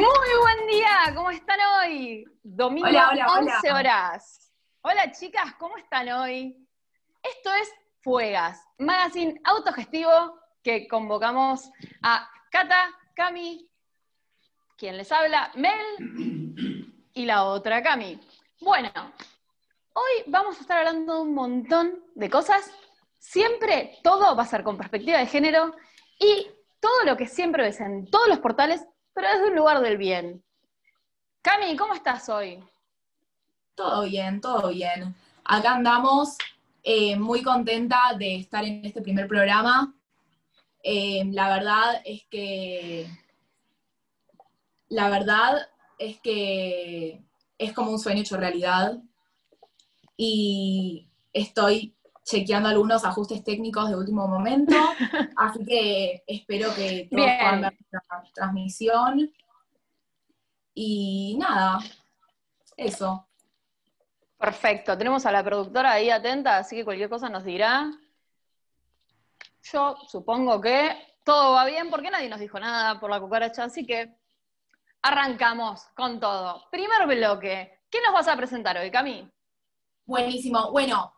Muy buen día, ¿cómo están hoy? Domingo Hola, hola, 11 hola. horas. Hola chicas, ¿cómo están hoy? Esto es Fuegas, magazine autogestivo que convocamos a Cata, Cami, quien les habla, Mel y la otra Cami. Bueno, hoy vamos a estar hablando de un montón de cosas. Siempre todo va a ser con perspectiva de género y todo lo que siempre ves en todos los portales, pero desde un lugar del bien. Cami, ¿cómo estás hoy? Todo bien, todo bien. Acá andamos eh, muy contenta de estar en este primer programa. Eh, la verdad es que. La verdad es que es como un sueño hecho realidad. Y estoy chequeando algunos ajustes técnicos de último momento. así que espero que todos Bien. puedan ver la transmisión. Y nada, eso. Perfecto, tenemos a la productora ahí atenta, así que cualquier cosa nos dirá. Yo supongo que todo va bien porque nadie nos dijo nada por la cucaracha, así que arrancamos con todo. Primer bloque, ¿qué nos vas a presentar hoy, Cami? Buenísimo. Bueno,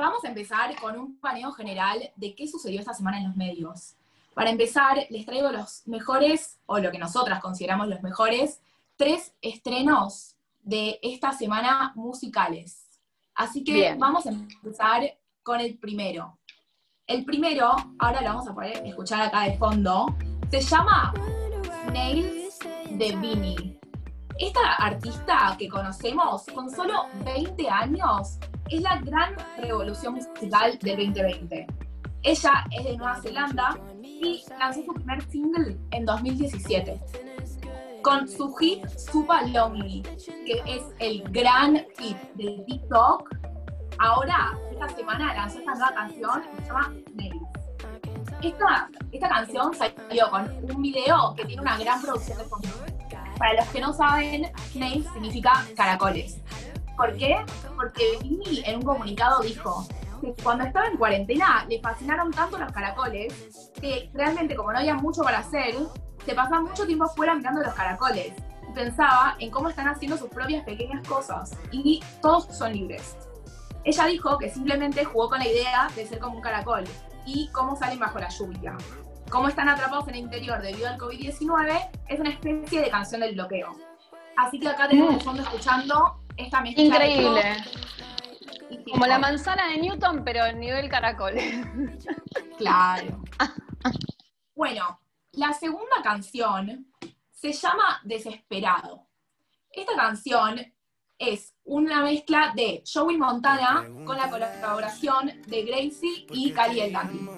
vamos a empezar con un paneo general de qué sucedió esta semana en los medios. Para empezar, les traigo los mejores, o lo que nosotras consideramos los mejores, tres estrenos de esta semana musicales. Así que Bien. vamos a empezar con el primero. El primero, ahora lo vamos a poder escuchar acá de fondo, se llama Nails de Vini. Esta artista que conocemos con solo 20 años es la gran revolución musical del 2020. Ella es de Nueva Zelanda y lanzó su primer single en 2017 con su hit Super Lonely, que es el gran hit de TikTok. Ahora, esta semana lanzó esta nueva canción que se llama Nails. Esta, esta canción salió con un video que tiene una gran producción de fondo. Para los que no saben, Nails significa caracoles. ¿Por qué? Porque Vini en un comunicado dijo que cuando estaba en cuarentena le fascinaron tanto los caracoles que realmente como no había mucho para hacer, se pasaba mucho tiempo afuera mirando los caracoles y pensaba en cómo están haciendo sus propias pequeñas cosas y todos son libres. Ella dijo que simplemente jugó con la idea de ser como un caracol y cómo salen bajo la lluvia. Cómo están atrapados en el interior debido al COVID-19 es una especie de canción del bloqueo. Así que acá tenemos de fondo escuchando esta mezcla Increíble. Como la manzana de Newton, pero en nivel caracol. Claro. Bueno, la segunda canción se llama Desesperado. Esta canción es una mezcla de Joey Montana con la colaboración de Gracie y Cali el Dandy.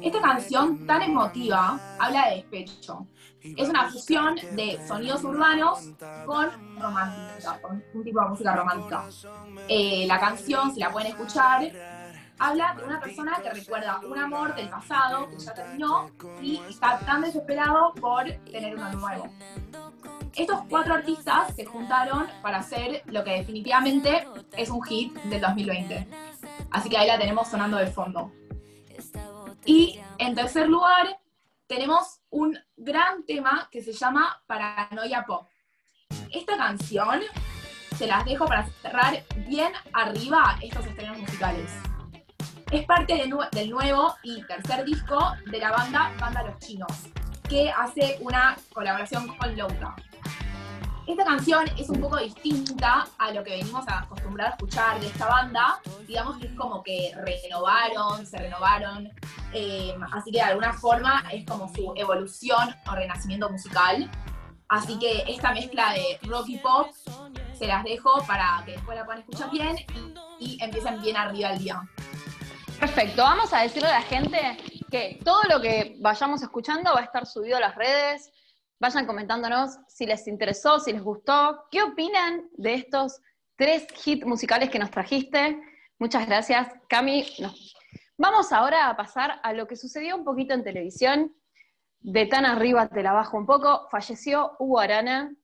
Esta canción tan emotiva habla de despecho. Es una fusión de sonidos urbanos con romántica, con un tipo de música romántica. Eh, la canción, si la pueden escuchar, habla de una persona que recuerda un amor del pasado que ya terminó y está tan desesperado por tener uno nuevo. Estos cuatro artistas se juntaron para hacer lo que definitivamente es un hit del 2020. Así que ahí la tenemos sonando de fondo. Y en tercer lugar, tenemos un gran tema que se llama Paranoia Pop. Esta canción se las dejo para cerrar bien arriba estos estrenos musicales. Es parte del nuevo y tercer disco de la banda Banda Los Chinos, que hace una colaboración con Louta. Esta canción es un poco distinta a lo que venimos a acostumbrar a escuchar de esta banda. Digamos que es como que renovaron, se renovaron. eh, así que de alguna forma es como su evolución o renacimiento musical. Así que esta mezcla de rock y pop se las dejo para que después la puedan escuchar bien y, y empiecen bien arriba el día. Perfecto, vamos a decirle a la gente que todo lo que vayamos escuchando va a estar subido a las redes. Vayan comentándonos si les interesó, si les gustó, qué opinan de estos tres hits musicales que nos trajiste. Muchas gracias, Cami. Vamos ahora a pasar a lo que sucedió un poquito en televisión. De tan arriba te la bajo un poco. Falleció Hugo Arana.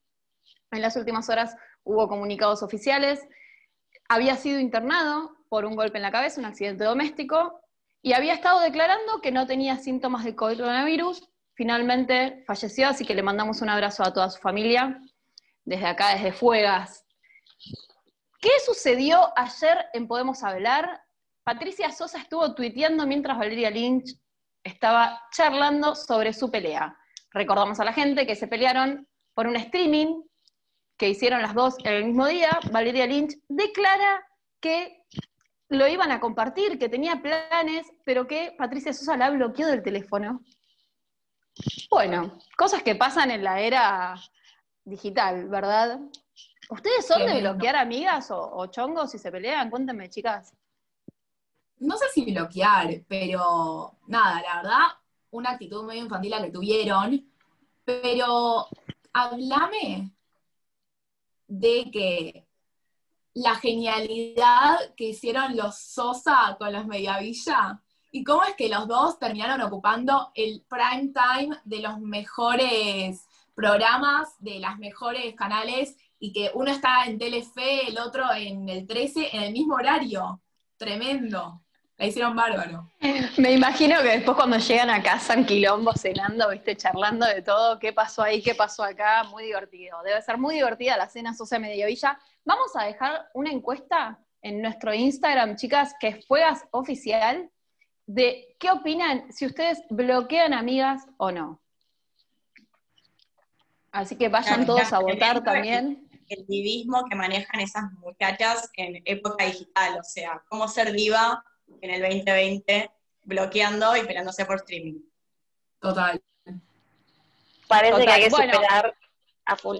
En las últimas horas hubo comunicados oficiales. Había sido internado por un golpe en la cabeza, un accidente doméstico, y había estado declarando que no tenía síntomas de coronavirus. Finalmente falleció, así que le mandamos un abrazo a toda su familia, desde acá, desde Fuegas. ¿Qué sucedió ayer en Podemos Hablar? Patricia Sosa estuvo tuiteando mientras Valeria Lynch estaba charlando sobre su pelea. Recordamos a la gente que se pelearon por un streaming que hicieron las dos el mismo día. Valeria Lynch declara que lo iban a compartir, que tenía planes, pero que Patricia Sosa la bloqueó del teléfono. Bueno, cosas que pasan en la era digital, ¿verdad? ¿Ustedes son de bloquear amigas o, chongos si se pelean? Cuéntenme, chicas. No sé si bloquear, pero nada, la verdad, una actitud medio infantil la que tuvieron, pero háblame de que la genialidad que hicieron los Sosa con los Mediavilla y cómo es que los dos terminaron ocupando el prime time de los mejores programas, de las mejores canales, y que uno está en Telefe, el otro en el 13, en el mismo horario. Tremendo. La hicieron bárbaro. Me imagino que después cuando llegan a casa en quilombo cenando, viste, charlando de todo, qué pasó ahí, qué pasó acá, muy divertido. Debe ser muy divertida la cena Socia Mediavilla. Vamos a dejar una encuesta en nuestro Instagram, chicas, que es Fuegas Oficial, de qué opinan si ustedes bloquean amigas o no. Así que vayan todos a votar también. El divismo que manejan esas muchachas en época digital, o sea, cómo ser diva en el 2020 bloqueando y peleándose por streaming. Total. Parece que hay que superar a full.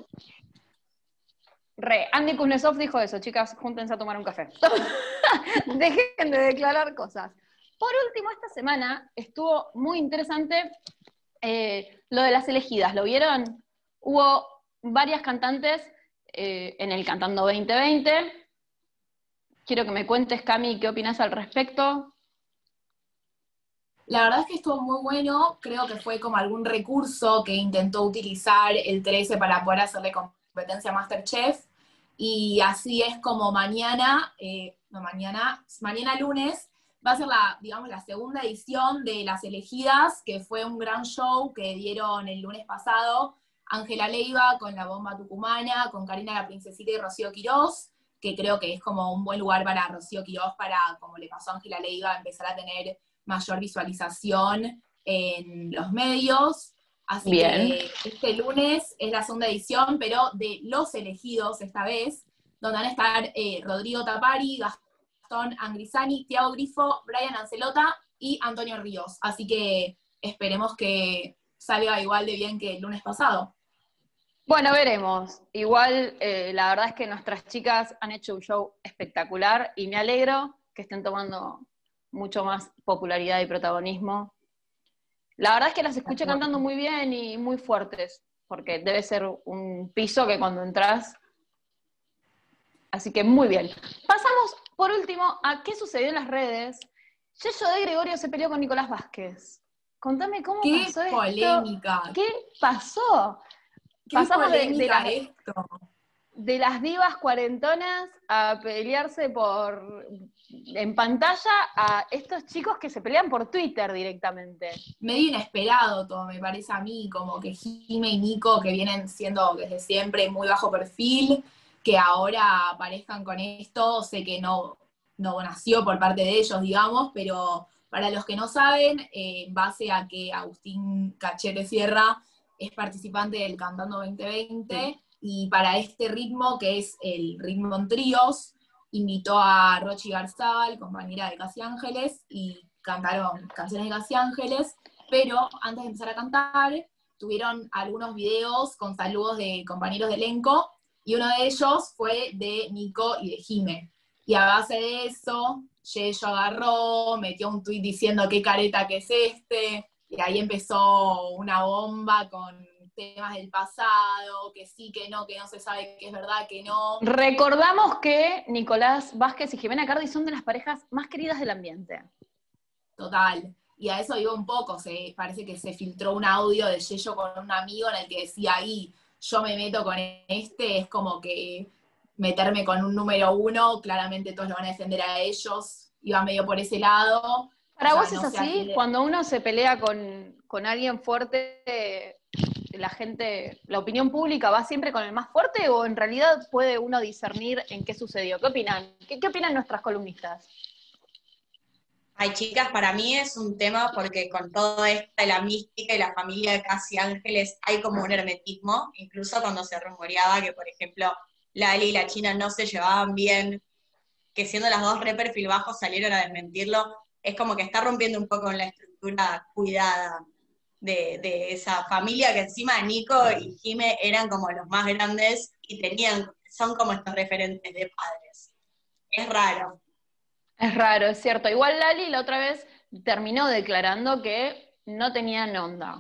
Re, Andy Kuznetsov dijo eso, chicas, júntense a tomar un café. Dejen de declarar cosas. Por último, esta semana estuvo muy interesante eh, lo de las elegidas, ¿lo vieron? Hubo varias cantantes eh, en el Cantando 2020, Quiero que me cuentes, Cami, qué opinas al respecto. La verdad es que estuvo muy bueno, creo que fue como algún recurso que intentó utilizar el 13 para poder hacerle competencia a Masterchef, y así es como mañana, eh, no mañana, mañana lunes, va a ser la, digamos, la segunda edición de Las Elegidas, que fue un gran show que dieron el lunes pasado, Ángela Leiva con la bomba tucumana, con Karina la Princesita y Rocío Quirós, que creo que es como un buen lugar para Rocío Quiroz para, como le pasó a Ángela Leiva, empezar a tener mayor visualización en los medios. Así que este lunes es la segunda edición, pero de los elegidos esta vez, donde van a estar eh, Rodrigo Tapari, Gastón Angrisani, Tiago Grifo, Brian Ancelota y Antonio Ríos. Así que esperemos que salga igual de bien que el lunes pasado. Bueno, veremos. Igual, eh, la verdad es que nuestras chicas han hecho un show espectacular y me alegro que estén tomando mucho más popularidad y protagonismo. La verdad es que las escuché cantando muy bien y muy fuertes, porque debe ser un piso que cuando entras. Así que muy bien. Pasamos, por último, a qué sucedió en las redes. Yeyo de Gregorio se peleó con Nicolás Vázquez. Contame cómo pasó polémica. ¿Qué pasó? Pasamos de, de, las divas cuarentonas a pelearse por en pantalla a estos chicos que se pelean por Twitter directamente. Medio inesperado todo, me parece a mí, como que Jime y Nico, que vienen siendo desde siempre muy bajo perfil, que ahora aparezcan con esto, sé que no, no nació por parte de ellos, digamos, pero para los que no saben, eh, en base a que Agustín Cachete Sierra es participante del Cantando 2020 y para este ritmo, que es el ritmo en tríos, invitó a Rochi Garzal, compañera de Casi Ángeles, y cantaron canciones de Casi Ángeles, pero antes de empezar a cantar, tuvieron algunos videos con saludos de compañeros de elenco, y uno de ellos fue de Nico y de Jime. Y a base de eso, Yeyo agarró, metió un tuit diciendo qué careta que es este, y ahí empezó una bomba con temas del pasado, que sí, que no, que no se sabe que es verdad, que no. Recordamos que Nicolás Vázquez y Jimena Cardi son de las parejas más queridas del ambiente. Total. Y a eso digo un poco, se, parece que se filtró un audio de Yello con un amigo en el que decía ahí, yo me meto con este, es como que meterme con un número uno, claramente todos lo van a defender a ellos, iba medio por ese lado, Para vos es así, cuando uno se pelea con, con alguien fuerte, la gente, la opinión pública va siempre con el más fuerte o en realidad puede uno discernir en qué sucedió? ¿Qué opinan? ¿Qué, opinan nuestras columnistas? Ay, chicas, para mí es un tema porque con todo esto de la mística y la familia de Casi Ángeles hay como un hermetismo, incluso cuando se rumoreaba que, por ejemplo, Lali y la China no se llevaban bien, que siendo las dos re perfil bajos salieron a desmentirlo, es como que está rompiendo un poco la estructura cuidada de, esa familia que encima Nico y Jime eran como los más grandes y tenían, son como estos referentes de padres. Es raro. Es raro, es cierto. Igual Lali la otra vez terminó declarando que no tenían onda.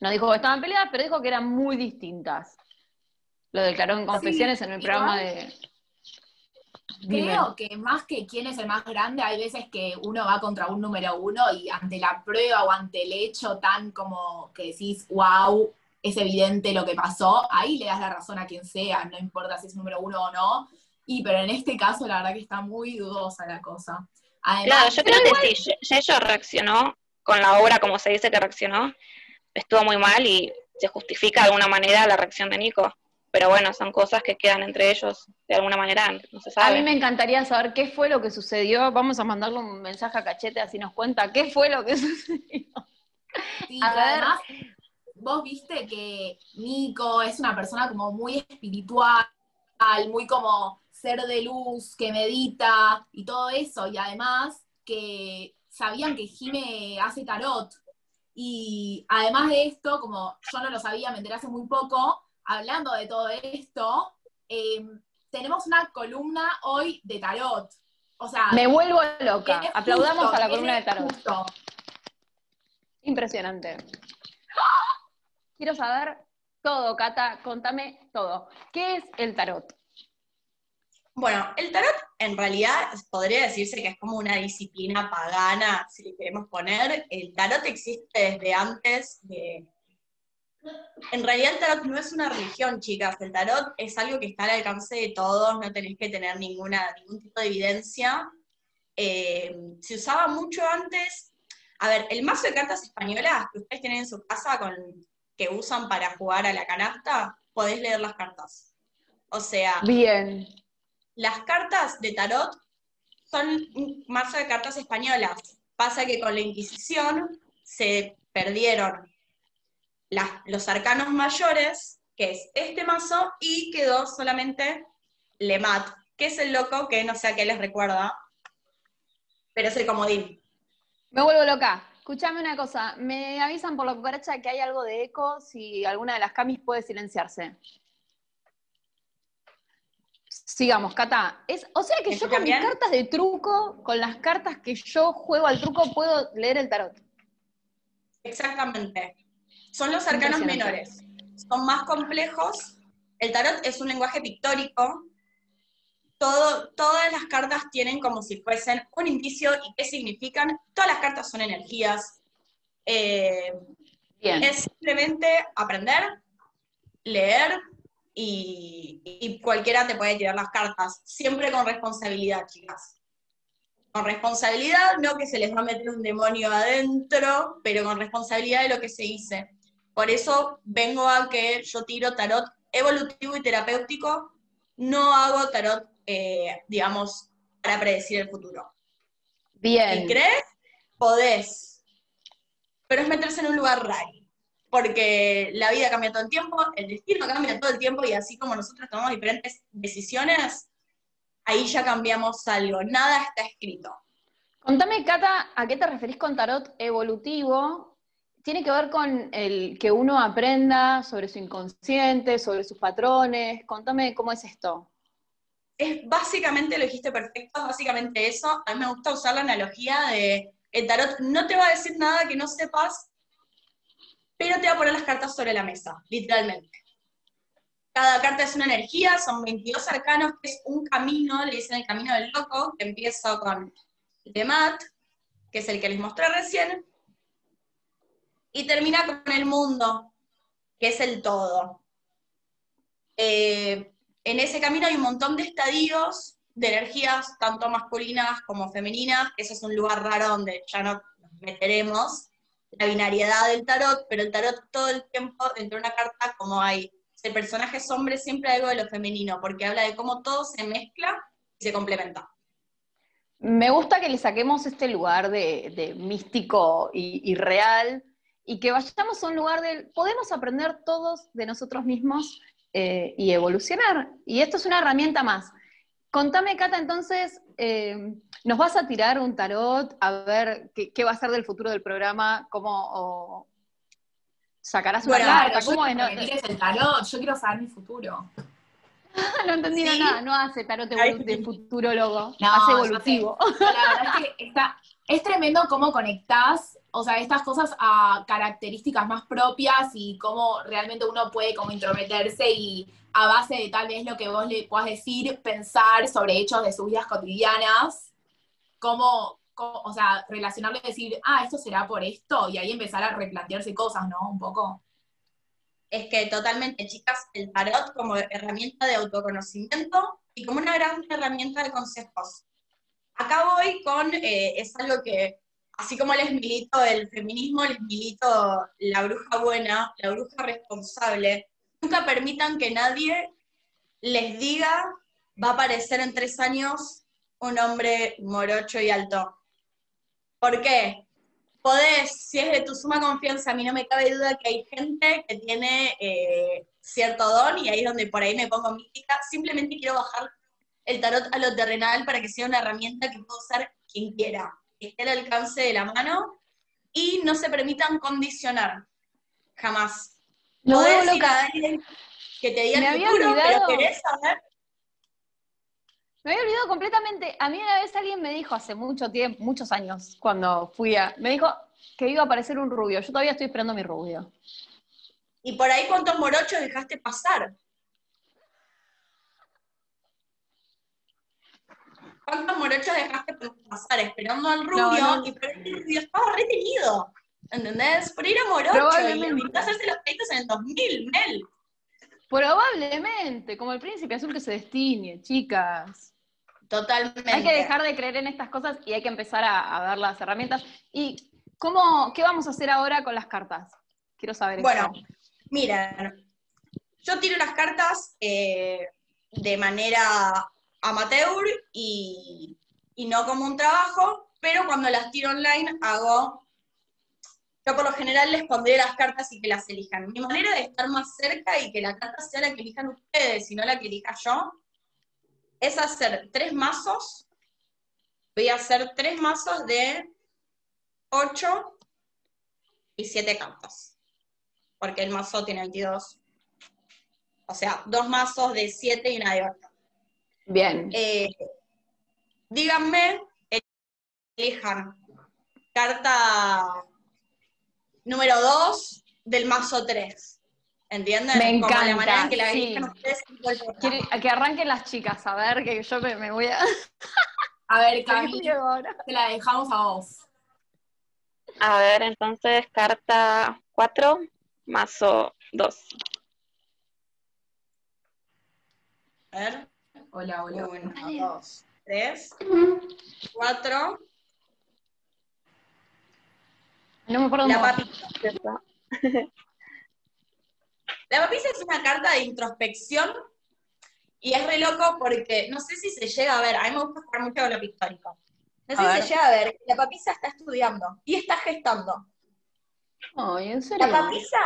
No dijo que estaban peleadas, pero dijo que eran muy distintas. Lo declaró en confesiones en el programa de, Creo que más que quién es el más grande, hay veces que uno va contra un número uno y ante la prueba o ante el hecho tan como que decís, wow, es evidente lo que pasó, ahí le das la razón a quien sea, no importa si es número uno o no. Y pero en este caso la verdad que está muy dudosa la cosa. claro, yo creo que sí, ella reaccionó con la obra como se dice que reaccionó, estuvo muy mal y se justifica de alguna manera la reacción de Nico pero bueno, son cosas que quedan entre ellos de alguna manera, no se sabe. A mí me encantaría saber qué fue lo que sucedió. Vamos a mandarle un mensaje a Cachete así nos cuenta qué fue lo que sucedió. Sí, además, vos viste que Nico es una persona como muy espiritual, muy como ser de luz, que medita y todo eso, y además que sabían que Jime hace tarot. Y además de esto, como yo no lo sabía, me enteré hace muy poco, hablando de todo esto, eh, tenemos una columna hoy de tarot. O sea, me vuelvo loca. Aplaudamos a la columna de tarot. Impresionante. Quiero saber todo, Cata, contame todo. ¿Qué es el tarot? Bueno, el tarot en realidad podría decirse que es como una disciplina pagana, si le queremos poner. El tarot existe desde antes de, en realidad el tarot no es una religión, chicas. El tarot es algo que está al alcance de todos, no tenéis que tener ninguna, ningún tipo de evidencia. Eh, se usaba mucho antes. A ver, el mazo de cartas españolas que ustedes tienen en su casa con, que usan para jugar a la canasta, podéis leer las cartas. O sea. Bien. Las cartas de tarot son un mazo de cartas españolas. Pasa que con la Inquisición se perdieron los arcanos mayores, que es este mazo, y quedó solamente Lemat, que es el loco que no sé a qué les recuerda, pero es el comodín. Me vuelvo loca. Escuchame una cosa, me avisan por la cucaracha que hay algo de eco, si alguna de las camis puede silenciarse. Sigamos, Cata. Es, o sea que yo con mis cartas de truco, con las cartas que yo juego al truco, puedo leer el tarot. Exactamente. Son los arcanos menores. Son más complejos. El tarot es un lenguaje pictórico. Todo, todas las cartas tienen como si fuesen un indicio y qué significan. Todas las cartas son energías. Eh, es simplemente aprender, leer y, y cualquiera te puede tirar las cartas. Siempre con responsabilidad, chicas con responsabilidad, no que se les va a meter un demonio adentro, pero con responsabilidad de lo que se dice. Por eso vengo a que yo tiro tarot evolutivo y terapéutico, no hago tarot, eh, digamos, para predecir el futuro. Bien. Si crees, podés. Pero es meterse en un lugar raro. Porque la vida cambia todo el tiempo, el destino cambia todo el tiempo y así como nosotros tomamos diferentes decisiones, ahí ya cambiamos algo. Nada está escrito. Contame, Cata, ¿a qué te referís con tarot evolutivo? tiene que ver con el que uno aprenda sobre su inconsciente, sobre sus patrones. Contame cómo es esto. Es básicamente, lo dijiste perfecto, básicamente eso. A mí me gusta usar la analogía de el tarot no te va a decir nada que no sepas, pero te va a poner las cartas sobre la mesa, literalmente. Cada carta es una energía, son 22 arcanos, que es un camino, le dicen el camino del loco, que empieza con Demat, que es el que les mostré recién, y termina con el mundo, que es el todo. Eh, en ese camino hay un montón de estadios de energías, tanto masculinas como femeninas, ese es un lugar raro donde ya no, meteremos la binariedad del tarot, pero el tarot todo el tiempo dentro de una carta como hay, el personaje es hombre, siempre hay algo de lo femenino, porque habla de cómo todo se mezcla y se complementa. Me gusta que le saquemos este lugar de, místico y, real y que vayamos a un lugar de, podemos aprender todos de nosotros mismos eh, y evolucionar. Y esto es una herramienta más. Contame, Cata, entonces, eh, ¿nos vas a tirar un tarot a ver qué, va a ser del futuro del programa? ¿Cómo sacarás una carta? ¿Cómo es? No, el tarot, yo quiero saber mi futuro. no entendí nada, no hace tarot de futurólogo, no, hace evolutivo. La verdad es que está, es tremendo cómo conectás, o sea, estas cosas a características más propias y cómo realmente uno puede como intrometerse y a base de tal vez lo que vos le puedas decir, pensar sobre hechos de sus vidas cotidianas, cómo, o sea, relacionarlo y decir, ah, esto será por esto, y ahí empezar a replantearse cosas, ¿no? Un poco. Es que totalmente, chicas, el tarot como herramienta de autoconocimiento y como una gran herramienta de consejos. Acá voy con, eh, es algo que, así como les milito el feminismo, les milito la bruja buena, la bruja responsable, nunca permitan que nadie les diga, va a aparecer en tres años un hombre morocho y alto. ¿Por qué? Podés, si es de tu suma confianza, a mí no me cabe duda que hay gente que tiene eh, cierto don, y ahí es donde por ahí me pongo mística, simplemente quiero bajar el tarot a lo terrenal para que sea una herramienta que pueda usar quien quiera, que esté al alcance de la mano, y no se permitan condicionar, jamás. No decir loca. que te diga el futuro, pero querés saber. Me había olvidado completamente. A mí una vez alguien me dijo hace mucho tiempo, muchos años, cuando fui a. Me dijo que iba a aparecer un rubio. Yo todavía estoy esperando mi rubio. ¿Y por ahí cuántos morochos dejaste pasar? ¿Cuántos morochos dejaste pasar esperando al rubio? Y por ahí el rubio estaba retenido. ¿Entendés? Por ir a Morocho y hacerse los peitos en el 2000, Mel. Probablemente, como el príncipe azul que se destine, chicas. Totalmente. Hay que dejar de creer en estas cosas y hay que empezar a, ver las herramientas. ¿Y cómo, qué vamos a hacer ahora con las cartas? Quiero saber Bueno, miren, yo tiro las cartas eh, de manera amateur y, y no como un trabajo, pero cuando las tiro online hago yo por lo general les pondré las cartas y que las elijan. Mi manera de estar más cerca y que la carta sea la que elijan ustedes y no la que elija yo, es hacer tres mazos. Voy a hacer tres mazos de ocho y siete cartas. Porque el mazo tiene 22. O sea, dos mazos de siete y una de ocho. Bien. Eh, díganme, elijan carta número 2 del mazo 3. ¿Entienden? Me encanta. Como la manera en que la sí. ustedes. que arranquen las chicas, a ver, que yo me, voy a. A ver, Cami, te la dejamos a vos. A ver, entonces, carta 4, mazo 2. A ver. Hola, hola. 1, 2, 3, 4. No me acuerdo La papisa. La papisa es una carta de introspección y es re loco porque no sé si se llega a ver, a mí me gusta jugar mucho con lo pictórico. No sé si se llega a ver, la papisa está estudiando y está gestando. Ay, ¿en serio? La papisa,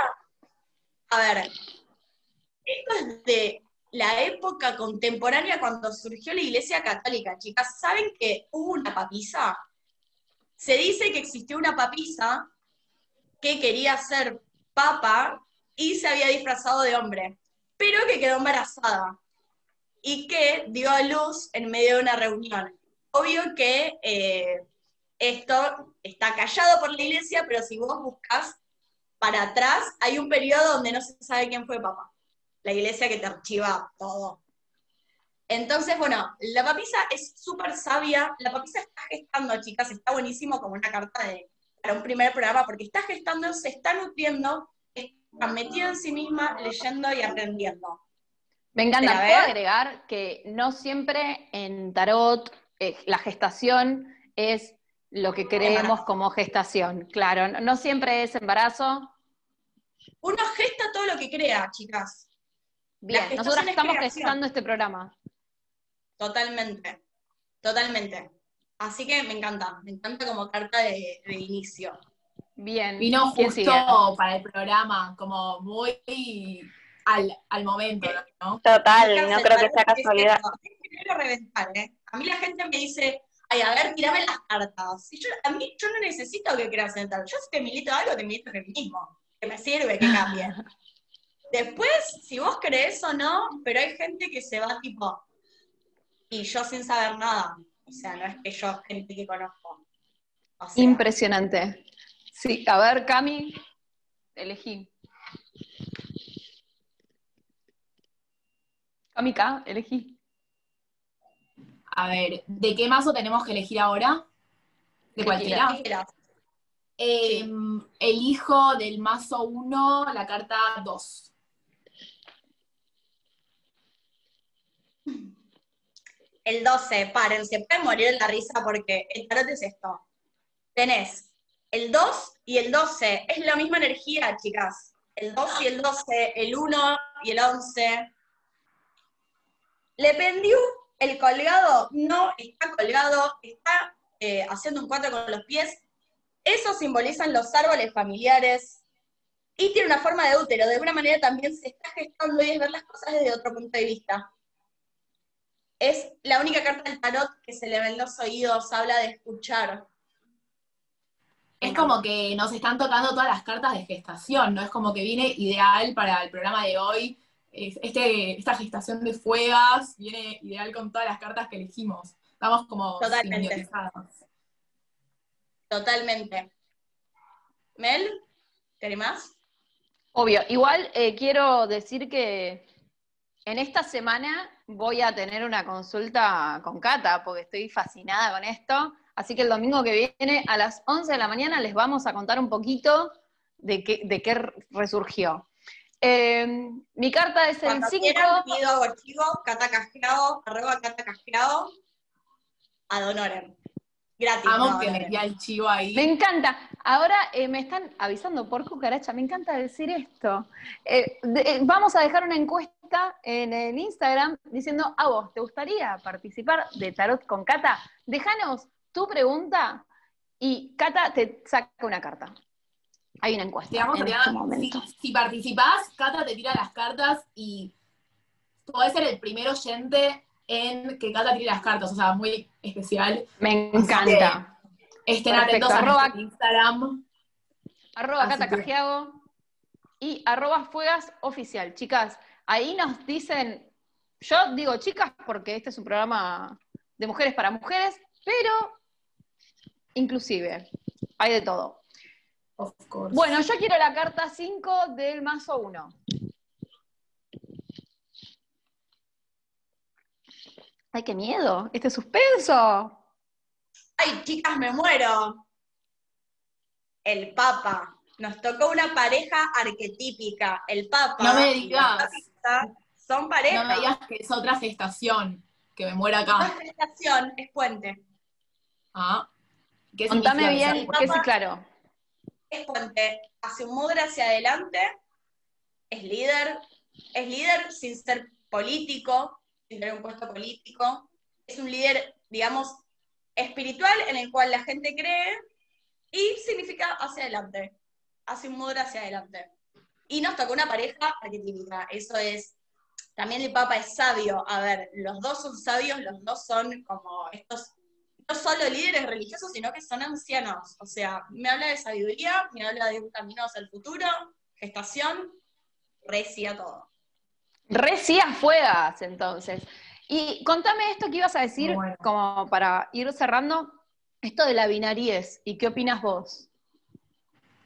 a ver, esto es de la época contemporánea cuando surgió la Iglesia Católica, chicas. ¿Saben que hubo una papisa? Se dice que existió una papisa que quería ser papa y se había disfrazado de hombre, pero que quedó embarazada y que dio a luz en medio de una reunión. Obvio que eh, esto está callado por la iglesia, pero si vos buscas para atrás, hay un periodo donde no se sabe quién fue papa. La iglesia que te archiva todo. Entonces, bueno, la papisa es súper sabia. La papisa está gestando, chicas, está buenísimo como una carta de, para un primer programa, porque está gestando, se está nutriendo, metida en sí misma, leyendo y aprendiendo. Me encanta. Puedo agregar que no siempre en tarot eh, la gestación es lo que creemos como gestación. Claro, no siempre es embarazo. Uno gesta todo lo que crea, chicas. Bien, nosotros estamos gestando este programa. Totalmente, totalmente. Así que me encanta, me encanta como carta de, inicio. Bien. Vino justo para el programa, como muy al, momento, ¿no? Total, no creo que sea casualidad. Quiero reventar, ¿eh? A mí la gente me dice, ay, a ver, tirame las cartas. Y yo, a mí, yo no necesito que creas en tal. Yo si te milito algo, te milito feminismo. Que me sirve, que cambie. Después, si vos crees o no, pero hay gente que se va tipo, y yo sin saber nada. O sea, no es que yo, gente que conozco. Impresionante. Sí, a ver, Cami, elegí. Camika, elegí. A ver, ¿de qué mazo tenemos que elegir ahora? ¿De cualquiera? Eh, elijo del mazo 1 la carta 2. El 12, paren, se pueden morir en la risa porque el tarot es esto. Tenés el 2 y el 12, es la misma energía, chicas. El 2 y el 12, el 1 y el 11. Le pendió el colgado, no está colgado, está eh, haciendo un 4 con los pies. Eso simbolizan los árboles familiares. Y tiene una forma de útero, de alguna manera también se está gestando y es ver las cosas desde otro punto de vista es la única carta del tarot que se le ven los oídos, habla de escuchar. Es como que nos están tocando todas las cartas de gestación, ¿no? Es como que viene ideal para el programa de hoy. Este, esta gestación de fuegas viene ideal con todas las cartas que elegimos. Estamos como Totalmente. Totalmente. Mel, ¿querés más? Obvio. Igual eh, quiero decir que en esta semana voy a tener una consulta con Cata, porque estoy fascinada con esto. Así que el domingo que viene a las 11 de la mañana les vamos a contar un poquito de qué, de qué resurgió. Eh, mi carta es el 5. pido archivo, Cata arroba Cata Gratis. Vamos que le el chivo ahí. Me encanta. Ahora eh, me están avisando por cucaracha, me encanta decir esto. Eh, vamos a dejar una encuesta en el Instagram diciendo, a vos, ¿te gustaría participar de Tarot con Cata? Déjanos tu pregunta y Cata te saca una carta. Hay una encuesta. en este momento. Si, participás, Cata te tira las cartas y podés ser el primer oyente en que Cata tire las cartas, o sea, muy especial. Me encanta. Estén atentos a Instagram. Arroba Cata Cajiago y arroba Fuegas Oficial. Chicas, ahí nos dicen, yo digo chicas porque este es un programa de mujeres para mujeres, pero inclusive, hay de todo. Bueno, yo quiero la carta 5 del mazo 1. Ay, qué miedo, este suspenso. Ay, chicas, me muero. El Papa. Nos tocó una pareja arquetípica. El Papa. No me digas son parejas. No me digas que es otra gestación, que me muera acá. Otra gestación es puente. Ah. ¿Qué Contame bien, porque es claro. Es puente, hace un mudra hacia adelante, es líder, es líder sin ser político, sin tener un puesto político, es un líder, digamos, espiritual en el cual la gente cree y significa hacia adelante, hace un mudra hacia adelante. Y nos tocó una pareja arquetípica. Eso es. También el Papa es sabio. A ver, los dos son sabios, los dos son como estos, solo líderes religiosos, sino que son ancianos. O sea, me habla de sabiduría, me habla de un camino hacia el futuro, gestación, recia todo. Recia fuegas, entonces. Y contame esto que ibas a decir, como para ir cerrando, esto de la binariez, ¿y qué opinas vos?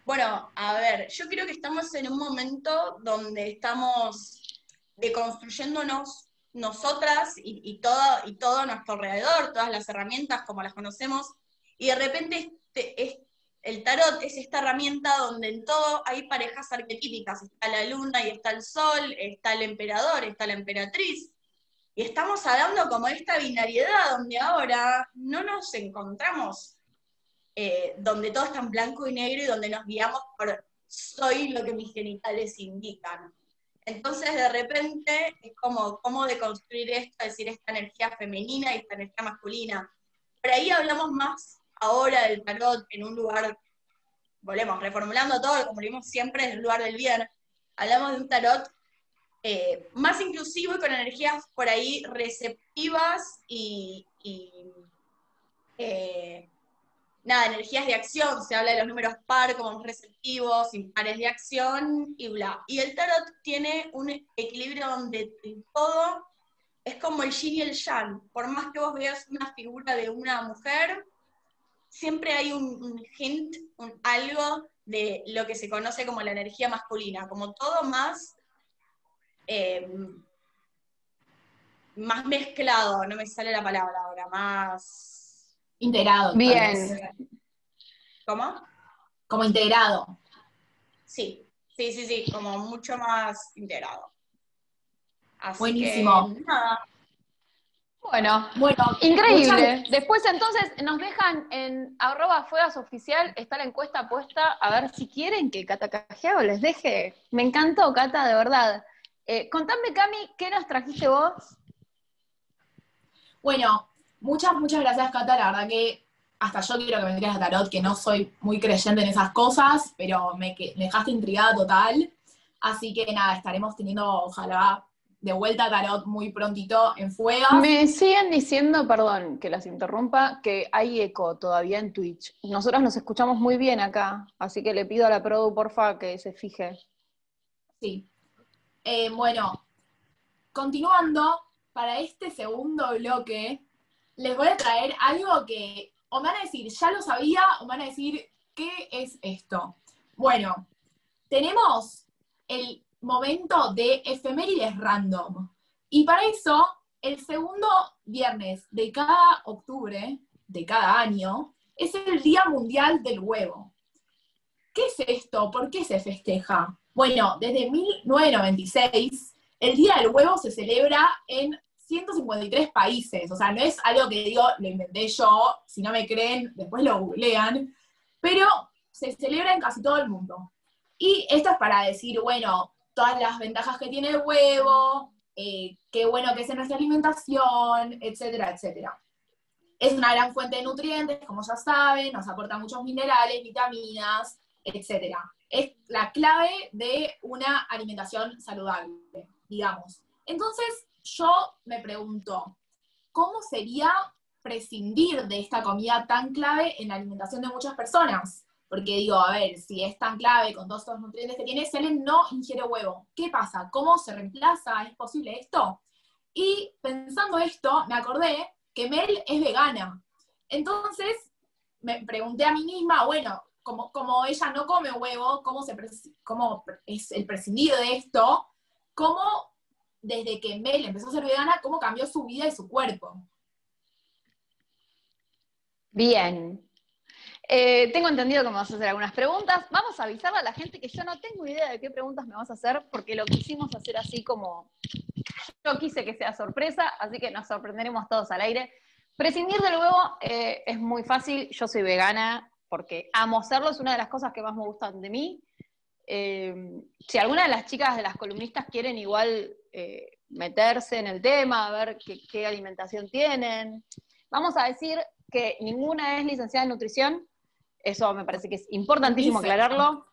Bueno, a ver, yo creo que estamos en un momento donde estamos deconstruyéndonos nosotras y, todo, y todo a nuestro alrededor, todas las herramientas como las conocemos, y de repente este, el tarot es esta herramienta donde en todo hay parejas arquetípicas, está la luna y está el sol, está el emperador, está la emperatriz, y estamos hablando como de esta binariedad donde ahora no nos encontramos eh, donde todo está en blanco y negro y donde nos guiamos por soy lo que mis genitales indican. Entonces, de repente, es como cómo deconstruir esto, decir esta energía femenina y esta energía masculina. Por ahí hablamos más ahora del tarot en un lugar, volvemos, reformulando todo, como vimos siempre, en el lugar del bien. Hablamos de un tarot eh, más inclusivo y con energías por ahí receptivas y, eh, nada, energías de acción, se habla de los números par como receptivos, impares de acción y bla. Y el tarot tiene un equilibrio donde todo es como el yin y el yang. Por más que vos veas una figura de una mujer, siempre hay un, hint, un algo de lo que se conoce como la energía masculina, como todo más Em, más mezclado, no me sale la palabra ahora, más... Integrado. Bien. ¿Cómo? Como integrado. Sí, sí, sí, sí, como mucho más integrado. Buenísimo. Bueno, bueno, increíble. Después entonces nos dejan en arroba fuegas oficial, está la encuesta puesta, a ver si quieren que Cata Cajeago les deje. Me encantó, Cata, de verdad. Eh, contame, Cami, ¿qué nos trajiste vos? Bueno, muchas, muchas gracias, Cata. La verdad que hasta yo quiero que me traigas a tarot, que no soy muy creyente en esas cosas, pero me, dejaste intrigada total. Así que nada, estaremos teniendo, ojalá, de vuelta a tarot muy prontito en fuego. Me siguen diciendo, perdón que las interrumpa, que hay eco todavía en Twitch. Nosotros nos escuchamos muy bien acá, así que le pido a la Produ, porfa, que se fije. Sí, eh, bueno, continuando, para este segundo bloque, les voy a traer algo que o me van a decir, ya lo sabía, o me van a decir, ¿qué es esto? Bueno, tenemos el momento de efemérides random. Y para eso, el segundo viernes de cada octubre, de cada año, es el Día Mundial del Huevo. ¿Qué es esto? ¿Por qué se festeja? Bueno, desde 1996, el Día del Huevo se celebra en 153 países. O sea, no es algo que digo, lo inventé yo, si no me creen, después lo googlean, pero se celebra en casi todo el mundo. Y esto es para decir, bueno, todas las ventajas que tiene el huevo, eh, qué bueno que es en nuestra alimentación, etcétera, etcétera. Es una gran fuente de nutrientes, como ya saben, nos aporta muchos minerales, vitaminas, etcétera es la clave de una alimentación saludable, digamos. Entonces, yo me pregunto, ¿cómo sería prescindir de esta comida tan clave en la alimentación de muchas personas? Porque digo, a ver, si es tan clave con todos estos nutrientes que tiene, alguien no ingiere huevo, ¿qué pasa? ¿Cómo se reemplaza? ¿Es posible esto? Y pensando esto, me acordé que Mel es vegana. Entonces, me pregunté a mí misma, bueno, como, ella no come huevo, cómo, se, cómo es el prescindir de esto, cómo desde que Mel empezó a ser vegana, cómo cambió su vida y su cuerpo. Bien. Eh, tengo entendido que me vas a hacer algunas preguntas. Vamos a avisarle a la gente que yo no tengo idea de qué preguntas me vas a hacer, porque lo quisimos hacer así como yo quise que sea sorpresa, así que nos sorprenderemos todos al aire. Prescindir del huevo eh, es muy fácil, yo soy vegana, porque amo hacerlo, es una de las cosas que más me gustan de mí. Eh, si alguna de las chicas de las columnistas quieren igual eh, meterse en el tema, a ver qué, alimentación tienen, vamos a decir que ninguna es licenciada en nutrición, eso me parece que es importantísimo aclararlo,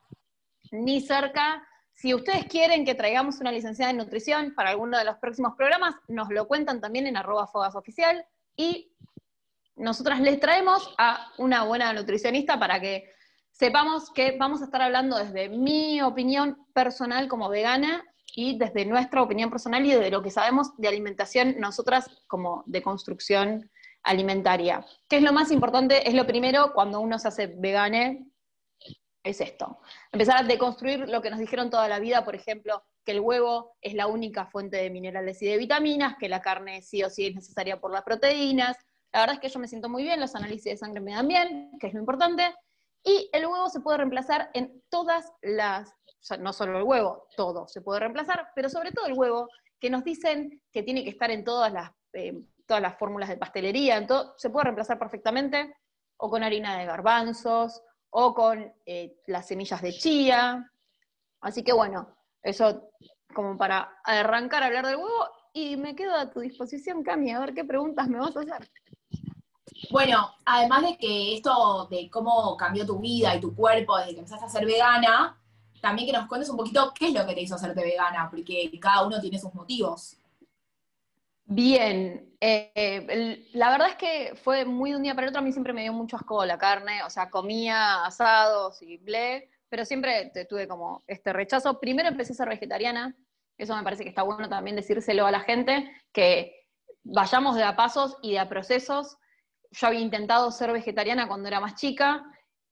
ni cerca. Si ustedes quieren que traigamos una licenciada en nutrición para alguno de los próximos programas, nos lo cuentan también en arroba fogas oficial y nosotras les traemos a una buena nutricionista para que sepamos que vamos a estar hablando desde mi opinión personal como vegana y desde nuestra opinión personal y de lo que sabemos de alimentación nosotras como de construcción alimentaria. ¿Qué es lo más importante? Es lo primero cuando uno se hace vegane, es esto. Empezar a deconstruir lo que nos dijeron toda la vida, por ejemplo, que el huevo es la única fuente de minerales y de vitaminas, que la carne sí o sí es necesaria por las proteínas, la verdad es que yo me siento muy bien, los análisis de sangre me dan bien, que es lo importante. Y el huevo se puede reemplazar en todas las, no solo el huevo, todo se puede reemplazar, pero sobre todo el huevo, que nos dicen que tiene que estar en todas las, eh, todas las fórmulas de pastelería, en todo, se puede reemplazar perfectamente. o con harina de garbanzos, o con eh, las semillas de chía. Así que bueno, eso como para arrancar a hablar del huevo, y me quedo a tu disposición, Cami, a ver qué preguntas me vas a hacer. Bueno, además de que esto de cómo cambió tu vida y tu cuerpo desde que empezaste a ser vegana, también que nos cuentes un poquito qué es lo que te hizo hacerte vegana, porque cada uno tiene sus motivos. Bien, eh, la verdad es que fue muy de un día para el otro, a mí siempre me dio mucho asco la carne, o sea, comía asados y ble, pero siempre tuve como este rechazo. Primero empecé a ser vegetariana, eso me parece que está bueno también decírselo a la gente, que vayamos de a pasos y de a procesos. Yo había intentado ser vegetariana cuando era más chica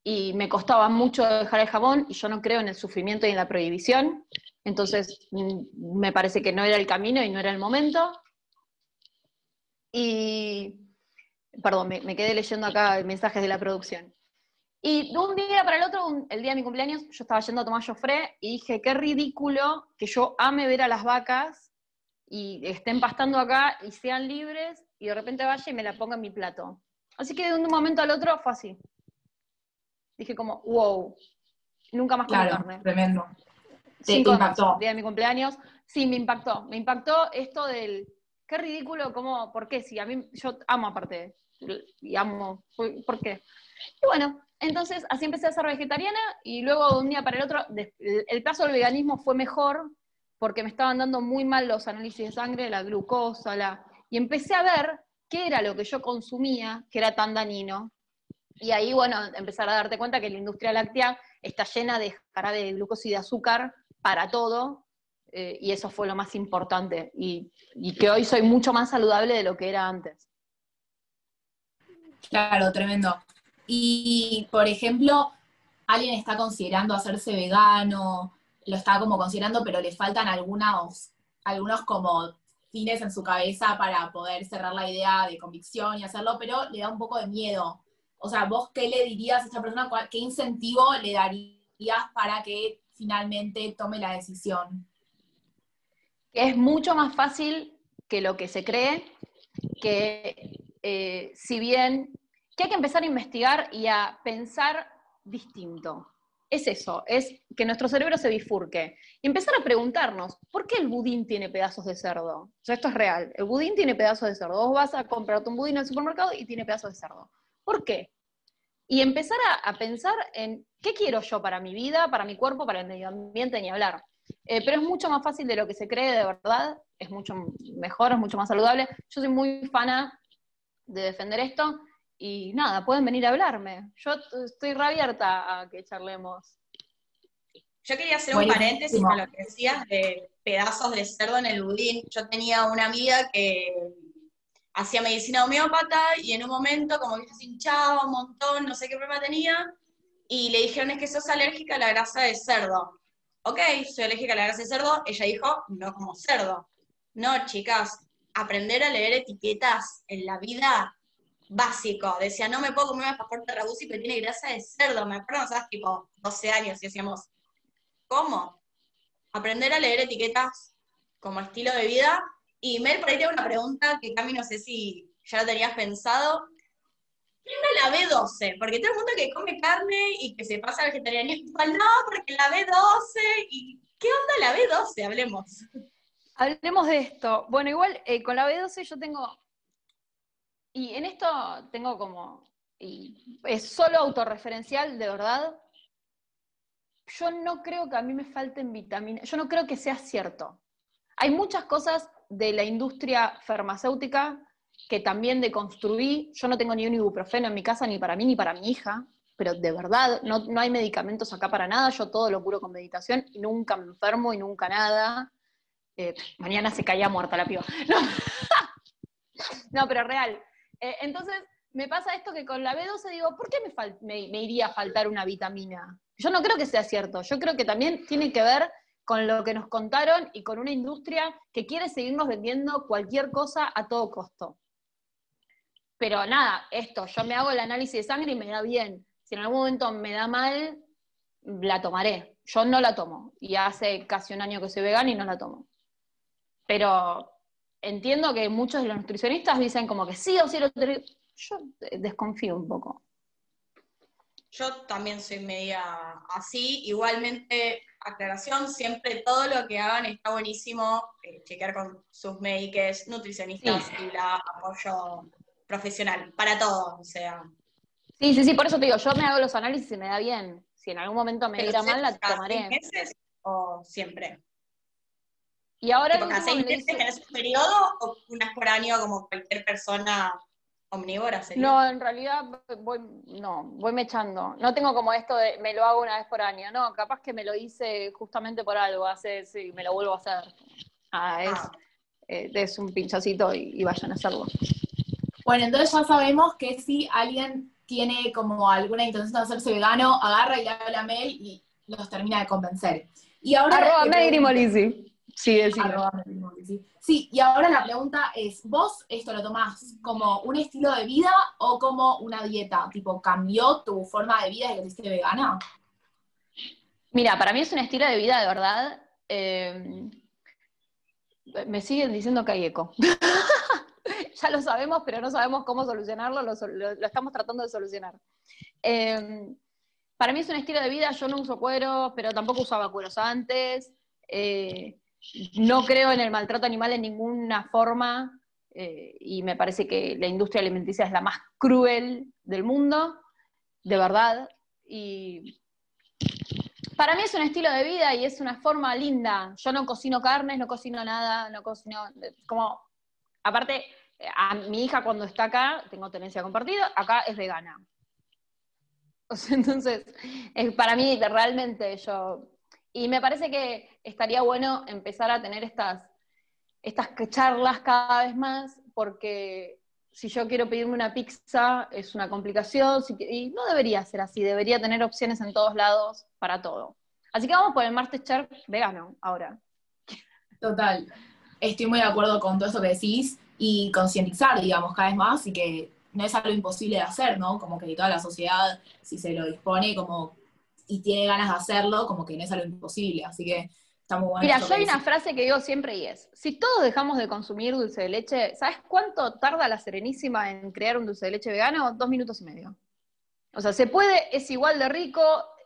y me costaba mucho dejar el jabón y yo no creo en el sufrimiento y en la prohibición. Entonces mm, me parece que no era el camino y no era el momento. Y, perdón, me, me quedé leyendo acá mensajes de la producción. Y de un día para el otro, el día de mi cumpleaños, yo estaba yendo a tomar Joffre y dije, qué ridículo que yo ame ver a las vacas y estén pastando acá y sean libres y de repente vaya y me la ponga en mi plato. Así que de un momento al otro fue así. Dije como, wow, nunca más comí carne. Tremendo. ¿Te, impactó? Día de mi cumpleaños. Sí, me impactó. Me impactó esto del, qué ridículo, como, ¿por qué? Si a mí, yo amo aparte, y amo, ¿por qué? Y bueno, entonces, así empecé a ser vegetariana y luego de un día para el otro, el paso del veganismo fue mejor porque me estaban dando muy mal los análisis de sangre, la glucosa, la... y empecé a ver qué era lo que yo consumía que era tan dañino. Y ahí, bueno, empezar a darte cuenta que la industria láctea está llena de jarabe de glucosa y de azúcar para todo, eh, y eso fue lo más importante, y que hoy soy mucho más saludable de lo que era antes. Claro, tremendo. Y, por ejemplo, alguien está considerando hacerse vegano, lo está como considerando, pero le faltan algunos, algunos como fines en su cabeza para poder cerrar la idea de convicción y hacerlo, pero le da un poco de miedo. O sea, vos qué le dirías a esa persona, qué incentivo le darías para que finalmente tome la decisión? Es mucho más fácil que lo que se cree, que eh, si bien que hay que empezar a investigar y a pensar distinto. Es eso, es que nuestro cerebro se bifurque. Y empezar a preguntarnos, ¿por qué el budín tiene pedazos de cerdo? Esto es real. El budín tiene pedazos de cerdo. Vos vas a comprarte un budín en el supermercado y tiene pedazos de cerdo. ¿Por qué? Y empezar a, pensar en qué quiero yo para mi vida, para mi cuerpo, para el medio ambiente, ni hablar. Eh, pero es mucho más fácil de lo que se cree, de verdad. Es mucho mejor, es mucho más saludable. Yo soy muy fana de defender esto. Y nada, pueden venir a hablarme. Yo estoy reabierta a que charlemos. Yo quería hacer un paréntesis con lo que decías de pedazos de cerdo en el budín. Yo tenía una amiga que hacía medicina homeópata y en un momento como que se hinchaba un montón, no sé qué problema tenía, y le dijeron es que sos alérgica a la grasa de cerdo. Ok, soy alérgica a la grasa de cerdo. Ella dijo, no como cerdo. No, chicas, aprender a leer etiquetas en la vida básico. Decía, no me puedo comer un pasaporte Rabusi porque tiene grasa de cerdo. Me acuerdo, ¿sabes? Tipo, 12 años y decíamos, ¿cómo? Aprender a leer etiquetas como estilo de vida. Y Mel, por ahí tiene una pregunta que Cami no sé si ya lo tenías pensado. ¿Qué onda la B12? Porque todo el mundo que come carne y que se pasa al vegetarianismo, no, porque la B12, ¿y qué onda la B12? Hablemos. Hablemos de esto. Bueno, igual eh, con la B12 yo tengo y en esto tengo como, es solo autorreferencial, de verdad. Yo no creo que a mí me falten vitaminas, yo no creo que sea cierto. Hay muchas cosas de la industria farmacéutica que también deconstruí. Yo no tengo ni un ibuprofeno en mi casa, ni para mí, ni para mi hija, pero de verdad, no, hay medicamentos acá para nada, yo todo lo curo con meditación y nunca me enfermo y nunca nada. Eh, mañana se caía muerta la piba. no pero real, eh, entonces, me pasa esto que con la B12 digo, ¿por qué me, iría a faltar una vitamina? Yo no creo que sea cierto, yo creo que también tiene que ver con lo que nos contaron y con una industria que quiere seguirnos vendiendo cualquier cosa a todo costo. Pero nada, esto, yo me hago el análisis de sangre y me da bien. Si en algún momento me da mal, la tomaré. Yo no la tomo. Y hace casi un año que soy vegana y no la tomo. Pero entiendo que muchos de los nutricionistas dicen como que sí o sí lo Yo desconfío un poco. yo también soy media así. Igualmente, aclaración, siempre todo lo que hagan está buenísimo. Eh, chequear con sus médicos, nutricionistas y la apoyo profesional para todo, o sea. Sí, sí, sí, por eso te digo, yo me hago los análisis y me da bien. Si en algún momento me irá mal, la tomaré. meses o siempre? Y ahora. ¿Cada seis meses en ese periodo o unas por año como cualquier persona omnívora No, en realidad voy, no, voy mechando. No tengo como esto de me lo hago una vez por año. No, capaz que me lo hice justamente por algo, hace, sí, me lo vuelvo a hacer. Ah, es, ah. Eh, es un pinchacito y, vayan a hacerlo. Bueno, entonces ya sabemos que si alguien tiene como alguna intención de hacerse vegano, agarra y le habla a Mel y los termina de convencer. Y ahora Arroba Mel Sí, Sí, y ahora la pregunta es, ¿vos esto lo tomás como un estilo de vida o como una dieta? Tipo, ¿cambió tu forma de vida desde que te hiciste vegana? Mira, para mí es un estilo de vida de verdad. Eh, me siguen diciendo que hay eco. ya lo sabemos, pero no sabemos cómo solucionarlo, lo, estamos tratando de solucionar. Eh, para mí es un estilo de vida, yo no uso cuero, pero tampoco usaba cueros antes. Eh, no creo en el maltrato animal en ninguna forma eh, y me parece que la industria alimenticia es la más cruel del mundo, de verdad. Y para mí es un estilo de vida y es una forma linda. Yo no cocino carnes, no cocino nada, no cocino, como, aparte, a mi hija cuando está acá, tengo tenencia compartida, acá es vegana. entonces, para mí realmente yo y me parece que estaría bueno empezar a tener estas, estas charlas cada vez más, porque si yo quiero pedirme una pizza es una complicación, y no debería ser así, debería tener opciones en todos lados para todo. Así que vamos por el martes chef vegano ahora. Total. Estoy muy de acuerdo con todo eso que decís y concientizar, digamos, cada vez más y que no es algo imposible de hacer, ¿no? Como que toda la sociedad, si se lo dispone, como y tiene ganas de hacerlo, como que no es algo imposible. Así que está muy bueno. Mira, yo hay una frase que digo siempre y es, si todos dejamos de consumir dulce de leche, ¿sabes cuánto tarda la Serenísima en crear un dulce de leche vegano? Dos minutos y medio. O sea, se puede, es igual de rico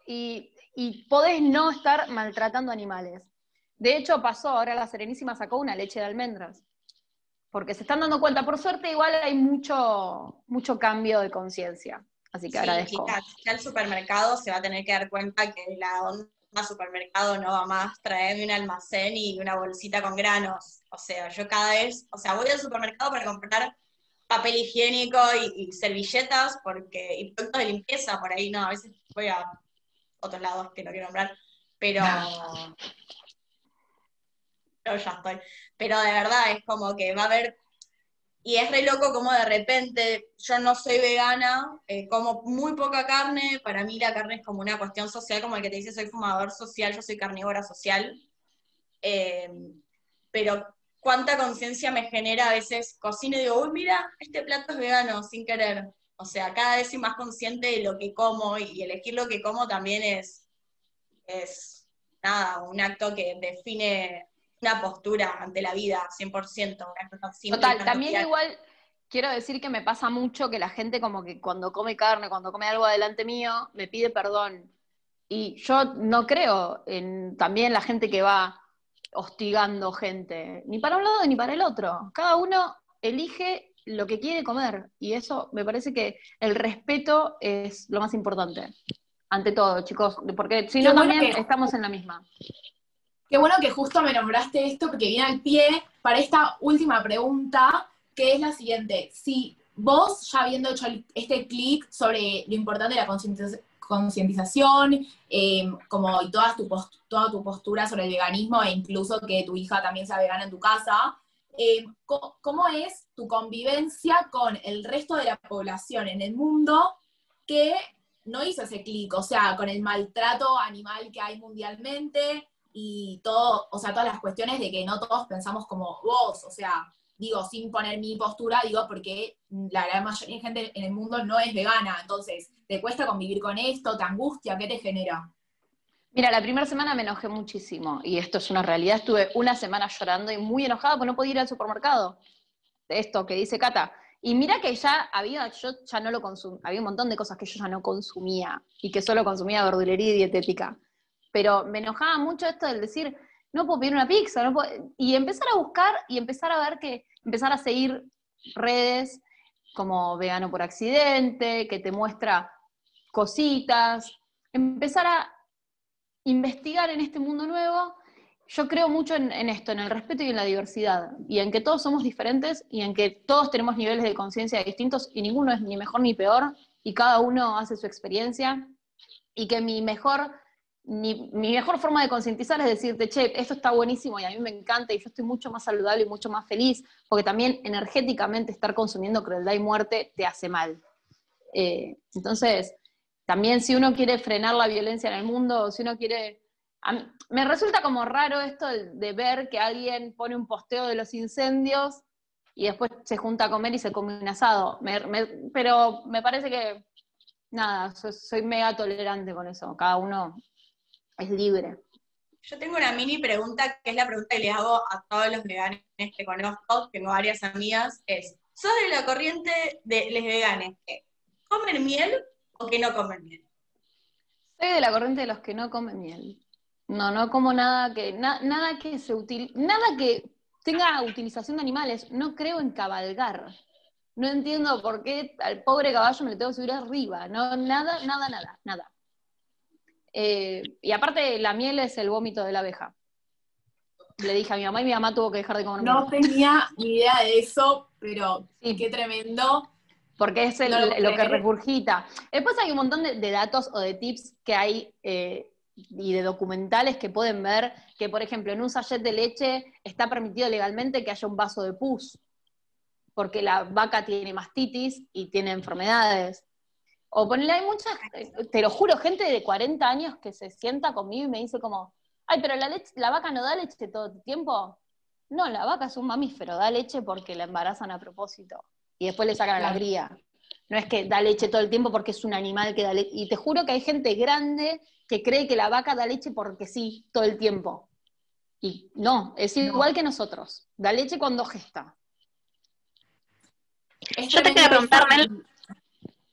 y, y podés no estar maltratando animales. De hecho, pasó, ahora la Serenísima sacó una leche de almendras. Porque se están dando cuenta, por suerte igual hay mucho, mucho cambio de conciencia. Así que agradezco. ya el supermercado se va a tener que dar cuenta que la onda supermercado no va más traerme un almacén y una bolsita con granos. O sea, yo cada vez, o sea, voy al supermercado para comprar papel higiénico y, servilletas porque y productos de limpieza por ahí, no, a veces voy a otros lados que no quiero nombrar, pero pero ya estoy. Pero de verdad es como que va a haber y es re loco como de repente, yo no soy vegana, eh, como muy poca carne, para mí la carne es como una cuestión social, como el que te dice soy fumador social, yo soy carnívora social. Eh, pero cuánta conciencia me genera a veces cocino y digo, uy, mira, este plato es vegano, sin querer. O sea, cada vez soy más consciente de lo que como y elegir lo que como también es, es un acto que define una postura ante la vida, 100%. Total, también igual quiero decir que me pasa mucho que la gente como que cuando come carne, cuando come algo adelante mío, me pide perdón. Y yo no creo en también la gente que va hostigando gente, ni para un lado ni para el otro. Cada uno elige lo que quiere comer y eso me parece que el respeto es lo más importante. Ante todo, chicos, porque si no también estamos en la misma. Qué bueno que justo me nombraste esto porque viene al pie para esta última pregunta, que es la siguiente. Si vos, ya habiendo hecho este clic sobre lo importante de la concientización, em, como y toda tu, toda tu postura sobre el veganismo e incluso que tu hija también sea vegana en tu casa, em, ¿cómo es tu convivencia con el resto de la población en el mundo que no hizo ese clic? O sea, con el maltrato animal que hay mundialmente, y todo, o sea, todas las cuestiones de que no todos pensamos como vos, o sea, digo, sin poner mi postura, digo, porque la gran mayoría de gente en el mundo no es vegana, entonces, ¿te cuesta convivir con esto? ¿Te angustia? ¿Qué te genera? Mira, la primera semana me enojé muchísimo, y esto es una realidad, estuve una semana llorando y muy enojada porque no podía ir al supermercado. Esto que dice Cata. Y mira que ya había, yo ya no lo consumía, había un montón de cosas que yo ya no consumía y que solo consumía verdulería y dietética. Pero me enojaba mucho esto del decir, no puedo pedir una pizza, no y empezar a buscar y empezar a ver que, empezar a seguir redes como vegano por accidente, que te muestra cositas, empezar a investigar en este mundo nuevo. Yo creo mucho en, esto, en el respeto y en la diversidad, y en que todos somos diferentes y en que todos tenemos niveles de conciencia distintos y ninguno es ni mejor ni peor, y cada uno hace su experiencia, y que mi mejor mi, mejor forma de concientizar es decirte, che, esto está buenísimo y a mí me encanta y yo estoy mucho más saludable y mucho más feliz, porque también energéticamente estar consumiendo crueldad y muerte te hace mal. Eh, entonces, también si uno quiere frenar la violencia en el mundo, si uno quiere... me resulta como raro esto de, ver que alguien pone un posteo de los incendios y después se junta a comer y se come un asado. pero me parece que, nada, soy mega tolerante con eso. Cada uno es libre. Yo tengo una mini pregunta, que es la pregunta que le hago a todos los veganes que conozco, tengo varias amigas, es, ¿sos de la corriente de los veganes que comen miel o que no comen miel? Soy de la corriente de los que no comen miel. No, no como nada que, nada que se nada que tenga utilización de animales. No creo en cabalgar. No entiendo por qué al pobre caballo me le tengo que subir arriba. No, nada, nada, nada, nada. Eh, y aparte, la miel es el vómito de la abeja. Le dije a mi mamá y mi mamá tuvo que dejar de comer No tenía ni idea de eso, pero sí. qué tremendo. Porque es lo, que regurgita. Después hay un montón de, datos o de tips que hay eh, y de documentales que pueden ver que, por ejemplo, en un sachet de leche está permitido legalmente que haya un vaso de pus, porque la vaca tiene mastitis y tiene enfermedades. O ponerle, hay muchas, te lo juro, gente de 40 años que se sienta conmigo y me dice como, ay, pero la, leche, la vaca no da leche todo el tiempo. No, la vaca es un mamífero, da leche porque la embarazan a propósito. Y después le sacan a la cría. No es que da leche todo el tiempo porque es un animal que da leche. Y te juro que hay gente grande que cree que la vaca da leche porque sí, todo el tiempo. Y no, es igual que nosotros. Da leche cuando gesta. Yo te quiero preguntar,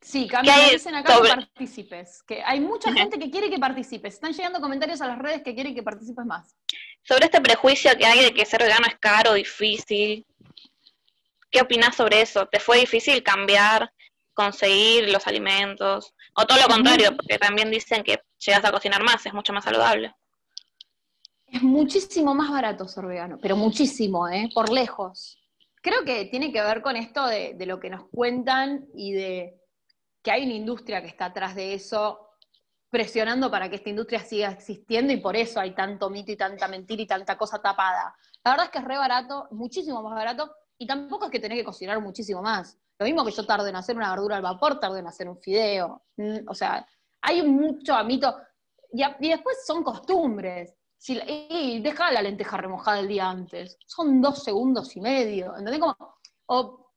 Sí, Camila, dicen acá que participes. Que hay mucha gente que quiere que participes. Están llegando comentarios a las redes que quieren que participes más. Sobre este prejuicio que hay de que ser vegano es caro, difícil. ¿Qué opinas sobre eso? ¿Te fue difícil cambiar, conseguir los alimentos? O todo lo contrario, porque también dicen que llegas a cocinar más, es mucho más saludable. Es muchísimo más barato ser vegano, pero muchísimo, ¿eh? Por lejos. Creo que tiene que ver con esto de lo que nos cuentan y de que hay una industria que está atrás de eso, presionando para que esta industria siga existiendo y por eso hay tanto mito y tanta mentira y tanta cosa tapada. La verdad es que es re barato, muchísimo más barato, y tampoco es que tenés que cocinar muchísimo más. Lo mismo que yo tarde en hacer una verdura al vapor, tarde en hacer un fideo. Mm, o sea, hay mucho mito. Y, y después son costumbres. Si, y deja la lenteja remojada el día antes. Son dos segundos y medio. ¿Entendés? Como, o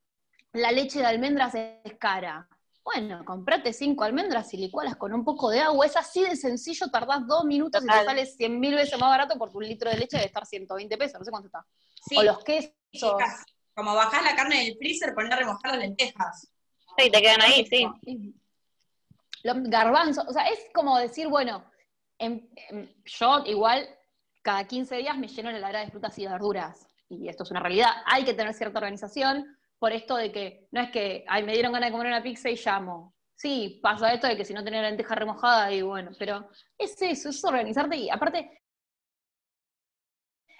la leche de almendras es cara. Bueno, comprate cinco almendras y licualas con un poco de agua. Es así de sencillo, tardás dos minutos y te sale cien mil veces más barato porque un litro de leche debe estar 120 pesos, no sé cuánto está. o los quesos. como bajás la carne del freezer, poner a remojar las lentejas. Sí, te quedan ahí, sí. Los garbanzos, o sea, es como decir, bueno, yo igual cada 15 días me lleno la heladera de frutas y verduras. Y esto es una realidad. Hay que tener cierta organización por esto de que no es que, ay, me dieron ganas de comer una pizza y llamo. Sí, pasa esto de que si no tenés la lenteja remojada, y bueno, pero es eso, es organizarte y aparte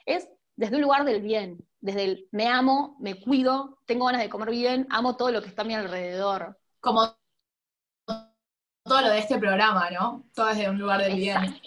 es desde un lugar del bien, desde el me amo, me cuido, tengo ganas de comer bien, amo todo lo que está a mi alrededor. Como todo lo de este programa, ¿no? Todo desde un lugar del bien.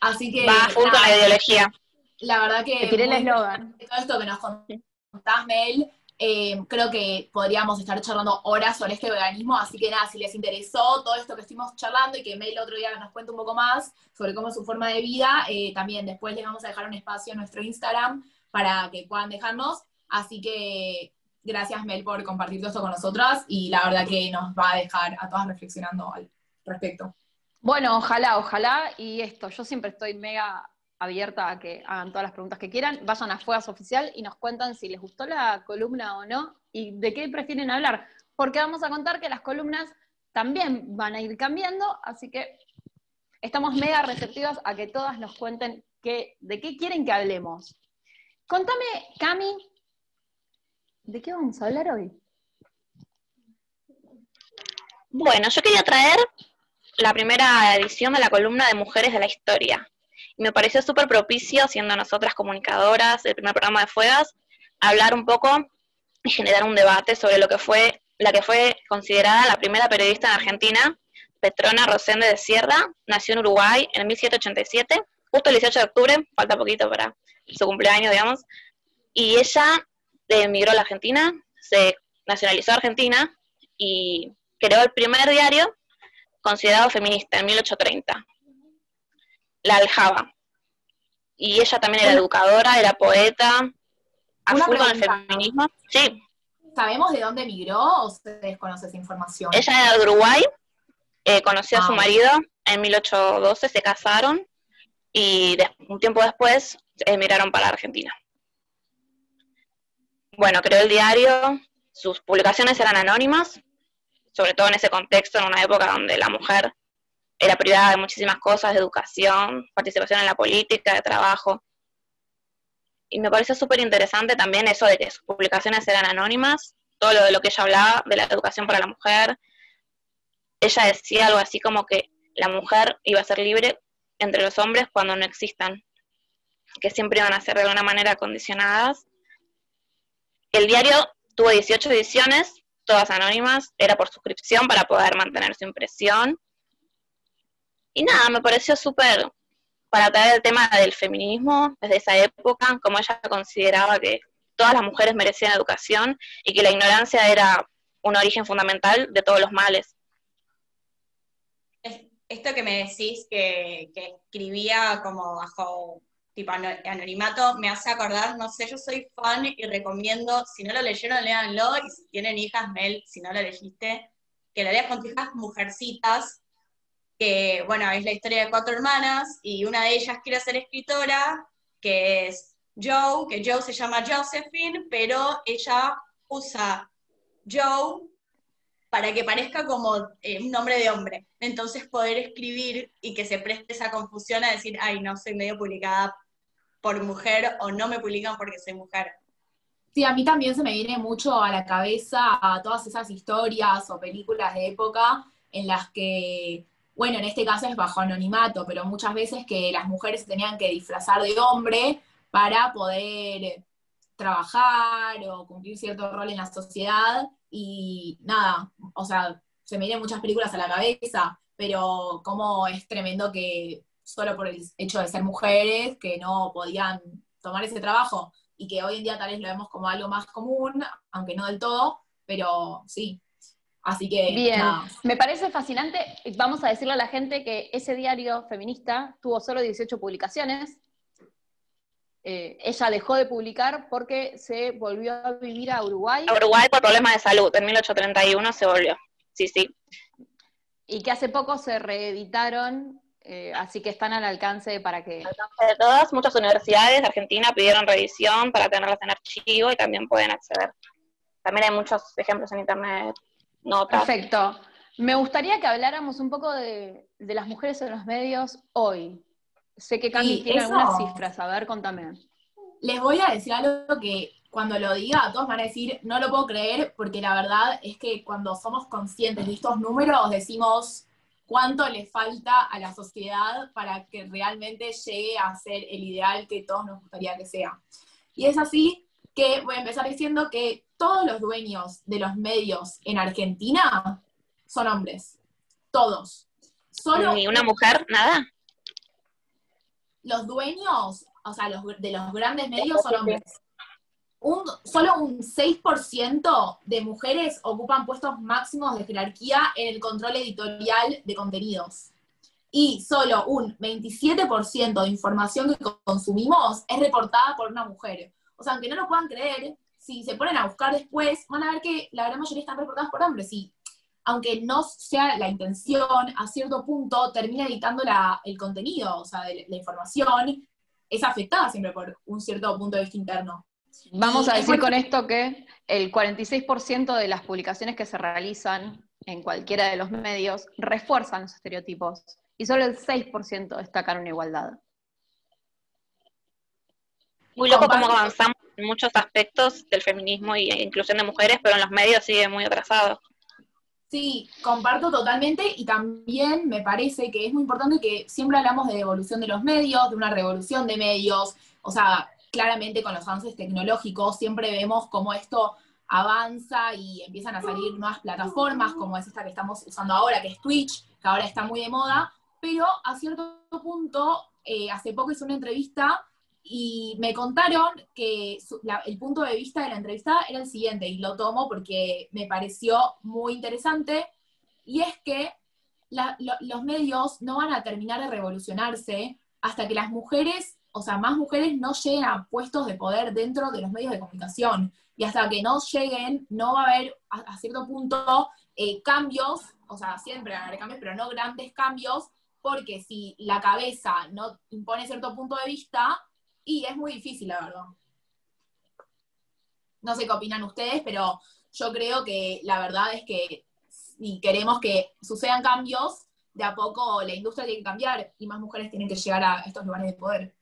Así que. Va junto a la ideología. La verdad que. Te tiré el eslogan. Todo esto que nos contás, Mel, eh, creo que podríamos estar charlando horas sobre este veganismo, así que nada, si les interesó todo esto que estuvimos charlando y que Mel otro día nos cuente un poco más sobre cómo es su forma de vida, eh, también después les vamos a dejar un espacio en nuestro Instagram para que puedan dejarnos. Así que gracias Mel por compartir todo esto con nosotras y la verdad que nos va a dejar a todas reflexionando al respecto. Bueno, ojalá, ojalá, y esto, yo siempre estoy mega abierta a que hagan todas las preguntas que quieran. Vayan a Fuegas Oficial y nos cuentan si les gustó la columna o no. y de qué prefieren hablar, porque vamos a contar que las columnas también van a ir cambiando, así que estamos mega receptivos a que todas nos cuenten de qué quieren que hablemos. Contame, Cami, ¿de qué vamos a hablar hoy? Bueno, yo quería traer la primera edición de la columna de Mujeres de la Historia. Me pareció súper propicio, siendo nosotras comunicadoras, el primer programa de Fuegas, hablar un poco y generar un debate sobre lo que fue la que fue considerada la primera periodista en Argentina, Petrona Rosende de Sierra, nació en Uruguay en 1787, justo el 18 de octubre, falta poquito para su cumpleaños, digamos, y ella emigró a la Argentina, se nacionalizó Argentina y creó el primer diario considerado feminista en 1830, la Aljaba. Y ella también era educadora, era poeta, a full con el feminismo. Sí. ¿Sabemos de dónde emigró o se desconoce esa información? Ella era de Uruguay, eh, conoció a su ah. marido en 1812, se casaron y un tiempo después emigraron para Argentina. Bueno, creó el diario, sus publicaciones eran anónimas, sobre todo en ese contexto, en una época donde la mujer era privada de muchísimas cosas, de educación, participación en la política, de trabajo. Y me parece súper interesante también eso de que sus publicaciones eran anónimas, todo lo de lo que ella hablaba, de la educación para la mujer. Ella decía algo así como que la mujer iba a ser libre entre los hombres cuando no existan, que siempre iban a ser de alguna manera condicionadas. El diario tuvo 18 ediciones, todas anónimas, era por suscripción para poder mantener su impresión. Y nada, me pareció súper para traer el tema del feminismo desde esa época, como ella consideraba que todas las mujeres merecían educación y que la ignorancia era un origen fundamental de todos los males. Esto que me decís que, escribía como bajo tipo anonimato, me hace acordar, no sé, yo soy fan y recomiendo, si no lo leyeron, léanlo, y si tienen hijas, Mel, si no lo leíste, que lo leas con tus hijas mujercitas, que, bueno, es la historia de cuatro hermanas, y una de ellas quiere ser escritora, que es Joe, que Joe se llama Josephine, pero ella usa Joe para que parezca como eh, un nombre de hombre. Entonces poder escribir y que se preste esa confusión a decir, ay, no soy medio publicada por mujer o no me publican porque soy mujer. Sí, a mí también se me viene mucho a la cabeza a todas esas historias o películas de época en las que, bueno, en este caso es bajo anonimato, pero muchas veces que las mujeres tenían que disfrazar de hombre para poder trabajar o cumplir cierto rol en la sociedad y nada, o sea, se me vienen muchas películas a la cabeza, pero como es tremendo que solo por el hecho de ser mujeres, que no podían tomar ese trabajo y que hoy en día tal vez lo vemos como algo más común, aunque no del todo, pero sí. Así que... Bien, me parece fascinante. Vamos a decirle a la gente que ese diario feminista tuvo solo 18 publicaciones, eh, ella dejó de publicar porque se volvió a vivir a Uruguay. A Uruguay por problemas de salud, en 1831 se volvió, sí, sí. Y que hace poco se reeditaron, eh, así que están al alcance para que... Al alcance de todas, muchas universidades de Argentina pidieron reedición para tenerlas en archivo y también pueden acceder. También hay muchos ejemplos en internet, notas. Perfecto. Me gustaría que habláramos un poco de, de las mujeres en los medios hoy, Sé que Candy tiene algunas cifras, a ver, contame. Les voy a decir algo que cuando lo diga, todos van a decir, no lo puedo creer, porque la verdad es que cuando somos conscientes de estos números, decimos cuánto le falta a la sociedad para que realmente llegue a ser el ideal que todos nos gustaría que sea. Y es así que voy a empezar diciendo que todos los dueños de los medios en Argentina son hombres. Todos. Solo ¿Ni una mujer? Nada los dueños, o sea, los, de los grandes medios son hombres. Un, solo un 6% de mujeres ocupan puestos máximos de jerarquía en el control editorial de contenidos. Y solo un 27% de información que consumimos es reportada por una mujer. O sea, aunque no lo puedan creer, si se ponen a buscar después, van a ver que la gran mayoría están reportadas por hombres. Y aunque no sea la intención, a cierto punto termina editando el contenido, o sea, la información es afectada siempre por un cierto punto de vista interno. Vamos a decir con esto que el 46% de las publicaciones que se realizan en cualquiera de los medios refuerzan los estereotipos y solo el 6% destacan una igualdad. Muy loco cómo avanzamos en muchos aspectos del feminismo y inclusión de mujeres, pero en los medios sigue muy atrasado. Sí, comparto totalmente y también me parece que es muy importante que siempre hablamos de evolución de los medios, de una revolución de medios, o sea, claramente con los avances tecnológicos siempre vemos cómo esto avanza y empiezan a salir nuevas plataformas, como es esta que estamos usando ahora, que es Twitch, que ahora está muy de moda, pero a cierto punto, eh, hace poco hice una entrevista y me contaron que el punto de vista de la entrevistada era el siguiente, y lo tomo porque me pareció muy interesante, y es que los medios no van a terminar de revolucionarse hasta que las mujeres, o sea, más mujeres no lleguen a puestos de poder dentro de los medios de comunicación. Y hasta que no lleguen, no va a haber a, cierto punto eh, cambios, o sea, siempre van a haber cambios, pero no grandes cambios, porque si la cabeza no impone cierto punto de vista, y es muy difícil, la verdad. No sé qué opinan ustedes, pero yo creo que la verdad es que si queremos que sucedan cambios, de a poco la industria tiene que cambiar y más mujeres tienen que llegar a estos lugares de poder.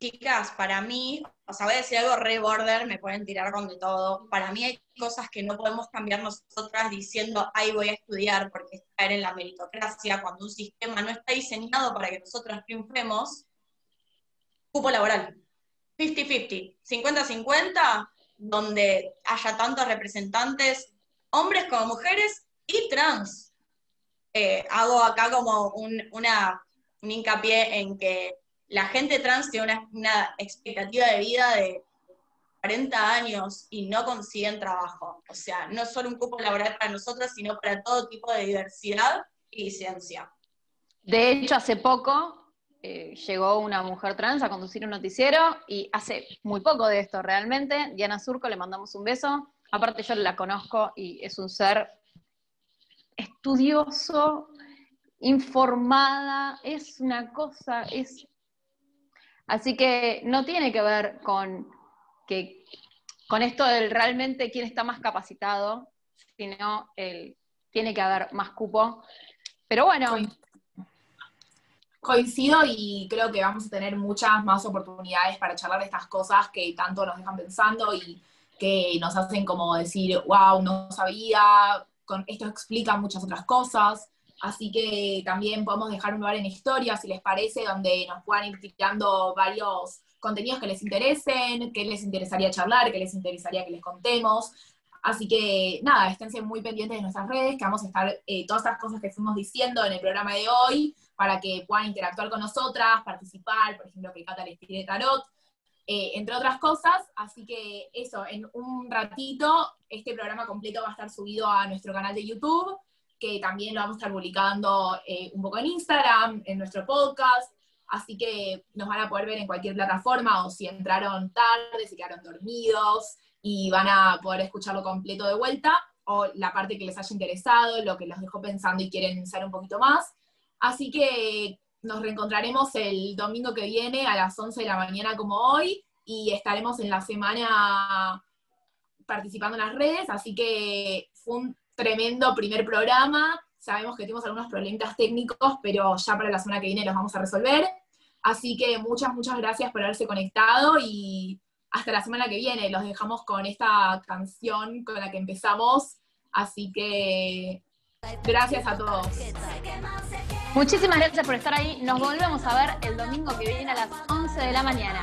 Chicas, para mí, o sea, voy a decir algo re border, me pueden tirar con de todo. Para mí hay cosas que no podemos cambiar nosotras diciendo, ay, voy a estudiar porque es caer en la meritocracia, cuando un sistema no está diseñado para que nosotras triunfemos, cupo laboral. 50-50, 50-50, donde haya tantos representantes, hombres como mujeres y trans. Eh, hago acá como un, una, un hincapié en que la gente trans tiene una, expectativa de vida de 40 años y no consiguen trabajo. O sea, no solo un cupo laboral para nosotros, sino para todo tipo de diversidad y ciencia. De hecho, hace poco eh, llegó una mujer trans a conducir un noticiero y hace muy poco de esto realmente. Diana Surco, le mandamos un beso. Aparte yo la conozco y es un ser estudioso, informada, es una cosa, es... Así que no tiene que ver con, que, con esto del realmente quién está más capacitado, sino el, tiene que haber más cupo. Pero bueno, Coincido y creo que vamos a tener muchas más oportunidades para charlar de estas cosas que tanto nos dejan pensando y que nos hacen como decir, wow, no sabía, con esto explica muchas otras cosas. Así que también podemos dejar un lugar en historia, si les parece, donde nos puedan ir tirando varios contenidos que les interesen, que les interesaría charlar, que les interesaría que les contemos. Así que nada, esténse muy pendientes de nuestras redes, que vamos a estar eh, todas estas cosas que fuimos diciendo en el programa de hoy, para que puedan interactuar con nosotras, participar, por ejemplo, que Cata les tire tarot, eh, entre otras cosas. Así que eso, en un ratito, este programa completo va a estar subido a nuestro canal de YouTube, que también lo vamos a estar publicando eh, un poco en Instagram, en nuestro podcast. Así que nos van a poder ver en cualquier plataforma o si entraron tarde, se quedaron dormidos y van a poder escucharlo completo de vuelta o la parte que les haya interesado, lo que los dejó pensando y quieren saber un poquito más. Así que nos reencontraremos el domingo que viene a las 11 de la mañana como hoy y estaremos en la semana participando en las redes, así que fue un tremendo primer programa. Sabemos que tenemos algunos problemas técnicos, pero ya para la semana que viene los vamos a resolver. Así que muchas, muchas gracias por haberse conectado y hasta la semana que viene. Los dejamos con esta canción con la que empezamos. Así que gracias a todos. Muchísimas gracias por estar ahí. Nos volvemos a ver el domingo que viene a las 11 de la mañana.